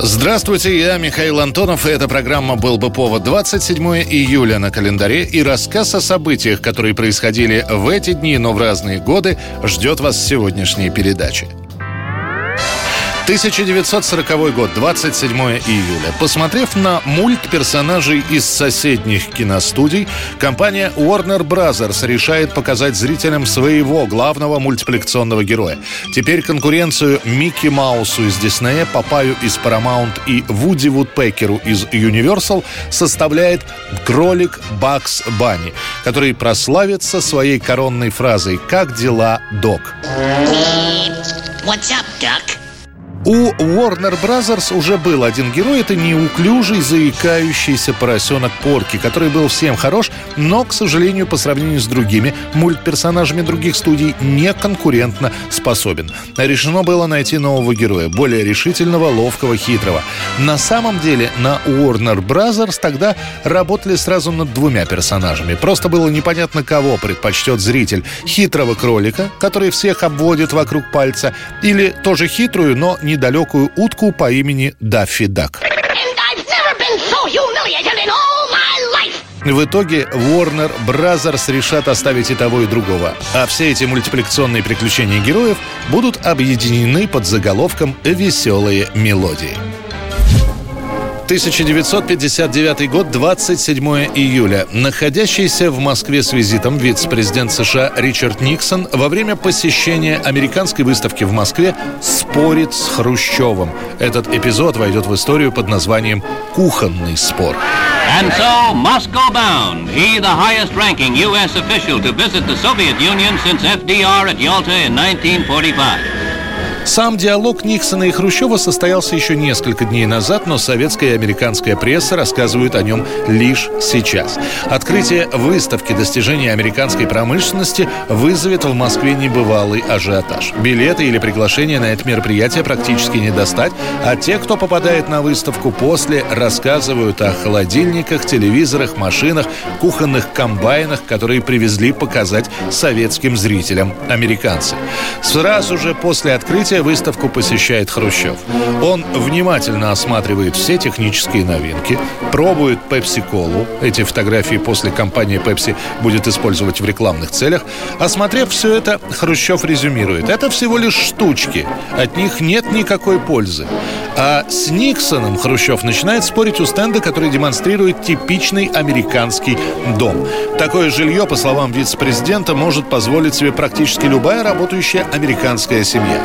Здравствуйте, я Михаил Антонов, и эта программа «Был бы повод» 27 июля на календаре, и рассказ о событиях, которые происходили в эти дни, но в разные годы, ждет вас сегодняшней передаче. 1940 год, 27 июля. Посмотрев на мульт персонажей из соседних киностудий, компания Warner Bros. решает показать зрителям своего главного мультипликационного героя. Теперь конкуренцию Микки Маусу из Диснея, Папаю из Paramount и Вуди Вудпекеру из Universal составляет кролик Бакс Банни, который прославится своей коронной фразой «Как дела, док?». What's up, Duck? У Warner Brothers уже был один герой. Это неуклюжий, заикающийся поросенок Порки, который был всем хорош, но, к сожалению, по сравнению с другими мультперсонажами других студий, не конкурентно способен. Решено было найти нового героя, более решительного, ловкого, хитрого. На самом деле на Warner Brothers тогда работали сразу над двумя персонажами. Просто было непонятно, кого предпочтет зритель. Хитрого кролика, который всех обводит вокруг пальца, или тоже хитрую, но недалекую утку по имени Даффи Дак. В итоге Warner Brothers решат оставить и того, и другого. А все эти мультипликационные приключения героев будут объединены под заголовком «Веселые мелодии». 1959 год, 27 июля. Находящийся в Москве с визитом вице-президент США Ричард Никсон во время посещения американской выставки в Москве спорит с Хрущевым. Этот эпизод войдет в историю под названием «Кухонный спор». And so, Moscow bound, he the highest ranking U.S. official to visit the Soviet Union since FDR at Yalta in 1945. Сам диалог Никсона и Хрущева состоялся еще несколько дней назад, но советская и американская пресса рассказывают о нем лишь сейчас. Открытие выставки достижений американской промышленности вызовет в Москве небывалый ажиотаж. Билеты или приглашения на это мероприятие практически не достать, а те, кто попадает на выставку после, рассказывают о холодильниках, телевизорах, машинах, кухонных комбайнах, которые привезли показать советским зрителям американцы. Сразу же после открытия выставку посещает Хрущев. Он внимательно осматривает все технические новинки, пробует пепси-колу. Эти фотографии после компания Pepsi будет использовать в рекламных целях. Осмотрев все это, Хрущев резюмирует. Это всего лишь штучки. От них нет никакой пользы. А с Никсоном Хрущев начинает спорить у стенда, который демонстрирует типичный американский дом. Такое жилье, по словам вице-президента, может позволить себе практически любая работающая американская семья.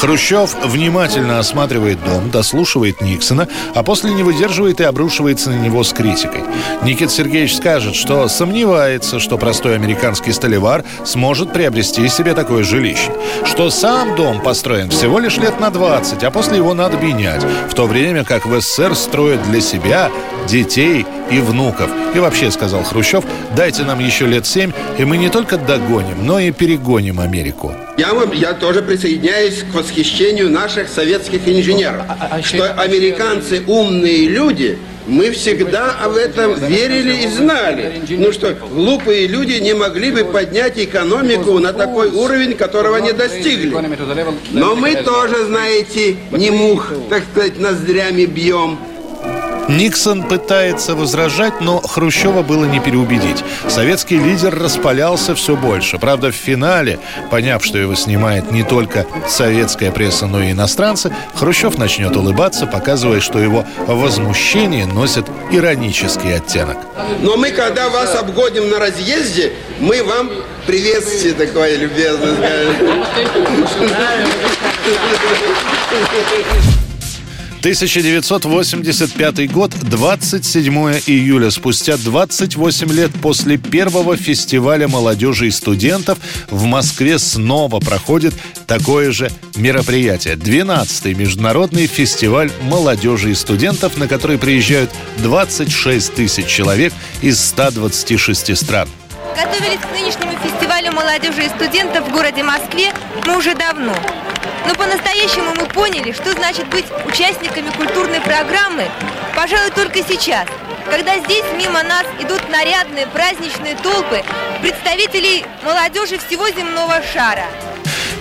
Хрущев внимательно осматривает дом, дослушивает Никсона, а после не выдерживает и обрушивается на него с критикой. Никит Сергеевич скажет, что сомневается, что простой американский столевар сможет приобрести себе такое жилище. Что сам дом построен всего лишь лет на 20, а после его надо менять. В то время как в СССР строят для себя, детей и внуков. И вообще, сказал Хрущев, дайте нам еще лет семь, и мы не только догоним, но и перегоним Америку. Я, вам, я тоже присоединяюсь к восхищению наших советских инженеров. Что американцы умные люди, мы всегда об этом верили и знали. Ну что, глупые люди не могли бы поднять экономику на такой уровень, которого не достигли. Но мы тоже, знаете, не мух, так сказать, ноздрями бьем. Никсон пытается возражать, но Хрущева было не переубедить. Советский лидер распалялся все больше. Правда, в финале, поняв, что его снимает не только советская пресса, но и иностранцы, Хрущев начнет улыбаться, показывая, что его возмущение носит иронический оттенок. Но мы, когда вас обгоним на разъезде, мы вам приветствие такое любезное скажем. 1985 год, 27 июля. Спустя 28 лет после первого фестиваля молодежи и студентов в Москве снова проходит такое же мероприятие. 12-й международный фестиваль молодежи и студентов, на который приезжают 26 тысяч человек из 126 стран. Готовились к нынешнему фестивалю молодежи и студентов в городе Москве мы уже давно. Но по-настоящему мы поняли, что значит быть участниками культурной программы, пожалуй, только сейчас, когда здесь мимо нас идут нарядные праздничные толпы представителей молодежи всего земного шара –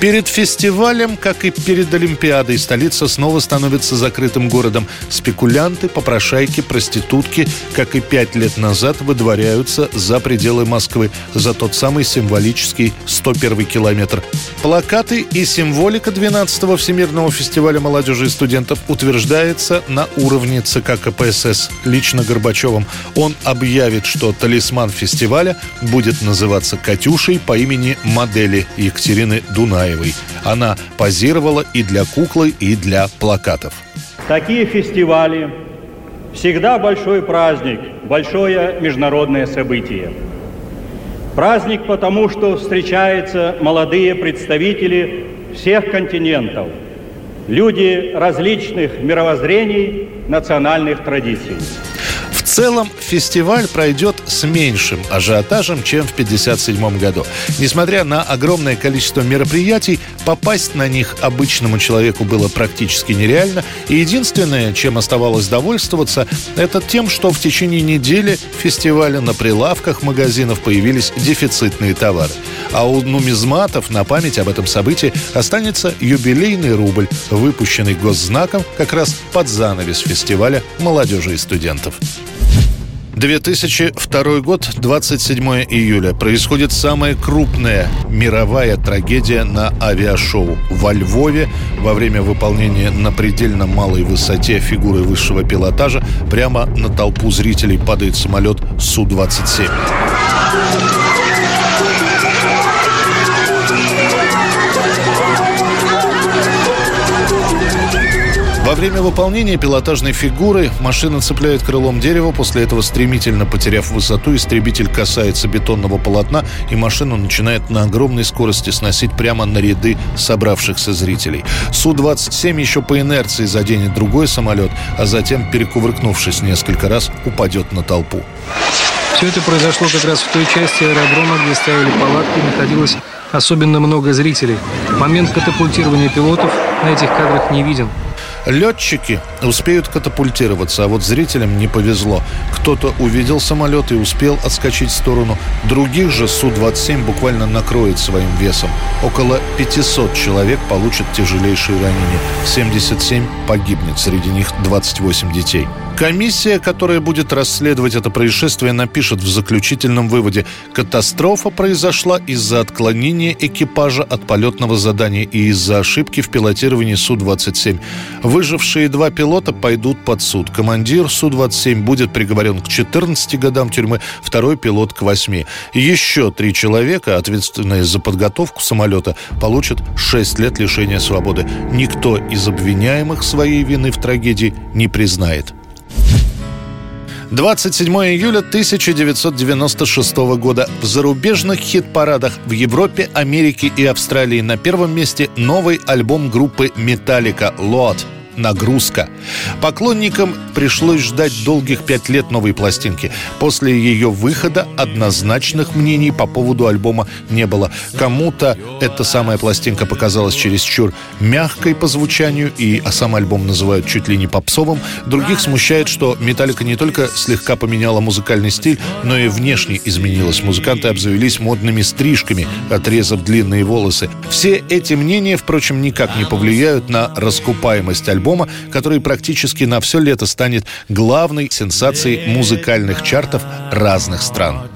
Перед фестивалем, как и перед Олимпиадой, столица снова становится закрытым городом. Спекулянты, попрошайки, проститутки, как и пять лет назад, выдворяются за пределы Москвы, за тот самый символический 101 километр. Плакаты и символика 12-го Всемирного фестиваля молодежи и студентов утверждается на уровне ЦК КПСС лично Горбачевым. Он объявит, что талисман фестиваля будет называться «Катюшей» по имени модели Екатерины Дунаевой. Цветаевой. Она позировала и для куклы, и для плакатов. Такие фестивали всегда большой праздник, большое международное событие. Праздник потому, что встречаются молодые представители всех континентов, люди различных мировоззрений, национальных традиций целом фестиваль пройдет с меньшим ажиотажем, чем в 1957 году. Несмотря на огромное количество мероприятий, попасть на них обычному человеку было практически нереально. И единственное, чем оставалось довольствоваться, это тем, что в течение недели фестиваля на прилавках магазинов появились дефицитные товары. А у нумизматов на память об этом событии останется юбилейный рубль, выпущенный госзнаком как раз под занавес фестиваля молодежи и студентов. 2002 год, 27 июля. Происходит самая крупная мировая трагедия на авиашоу. Во Львове во время выполнения на предельно малой высоте фигуры высшего пилотажа прямо на толпу зрителей падает самолет Су-27. Во время выполнения пилотажной фигуры машина цепляет крылом дерево, после этого стремительно потеряв высоту, истребитель касается бетонного полотна, и машину начинает на огромной скорости сносить прямо на ряды собравшихся зрителей. Су-27 еще по инерции заденет другой самолет, а затем, перекувыркнувшись несколько раз, упадет на толпу. Все это произошло как раз в той части аэродрома, где ставили палатки, находилось особенно много зрителей. Момент катапультирования пилотов на этих кадрах не виден. Летчики успеют катапультироваться, а вот зрителям не повезло. Кто-то увидел самолет и успел отскочить в сторону. Других же Су-27 буквально накроет своим весом. Около 500 человек получат тяжелейшие ранения. 77 погибнет, среди них 28 детей. Комиссия, которая будет расследовать это происшествие, напишет в заключительном выводе «Катастрофа произошла из-за отклонения экипажа от полетного задания и из-за ошибки в пилотировании Су-27. Выжившие два пилота пойдут под суд. Командир Су-27 будет приговорен к 14 годам тюрьмы, второй пилот к 8. Еще три человека, ответственные за подготовку самолета, получат 6 лет лишения свободы. Никто из обвиняемых своей вины в трагедии не признает. 27 июля 1996 года. В зарубежных хит-парадах в Европе, Америке и Австралии на первом месте новый альбом группы «Металлика» «Load» нагрузка. Поклонникам пришлось ждать долгих пять лет новой пластинки. После ее выхода однозначных мнений по поводу альбома не было. Кому-то эта самая пластинка показалась чересчур мягкой по звучанию, и а сам альбом называют чуть ли не попсовым. Других смущает, что «Металлика» не только слегка поменяла музыкальный стиль, но и внешне изменилась. Музыканты обзавелись модными стрижками, отрезав длинные волосы. Все эти мнения, впрочем, никак не повлияют на раскупаемость альбома альбома, который практически на все лето станет главной сенсацией музыкальных чартов разных стран.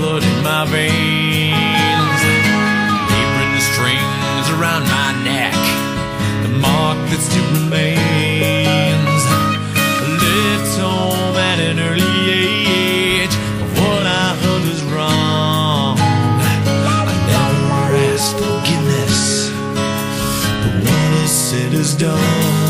blood in my veins. Apron strings around my neck, the mark that still remains. I left home at an early age of what I heard was wrong. I never asked forgiveness, but what is said is done.